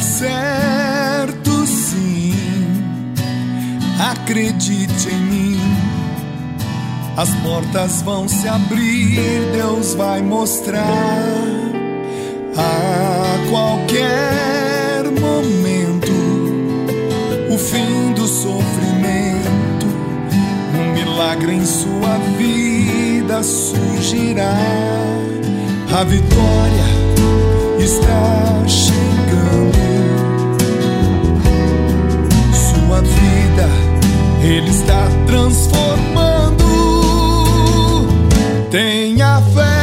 certo, sim. Acredite em mim. As portas vão se abrir, Deus vai mostrar a qualquer momento o fim do sofrimento. Um milagre em sua vida surgirá. A vitória está chegando. Tenha fé,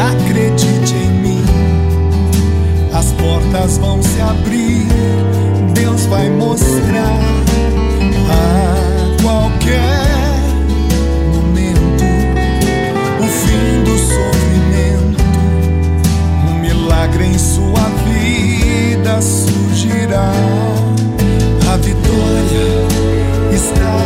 Acredite em mim, as portas vão se abrir, Deus vai mostrar a qualquer momento o fim do sofrimento, um milagre em sua vida surgirá, a vitória está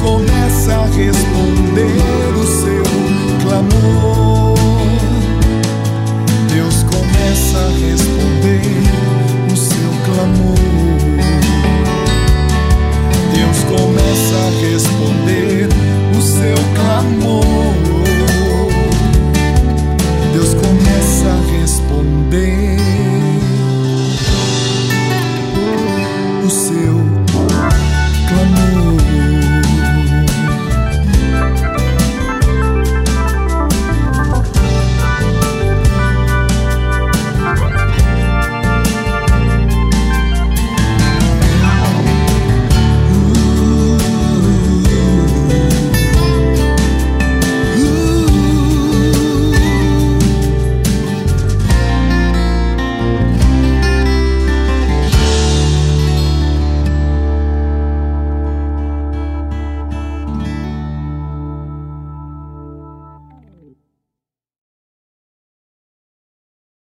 começa a responder o seu clamor. Deus começa a responder o seu clamor. Deus começa a responder o seu clamor. Deus começa a responder o seu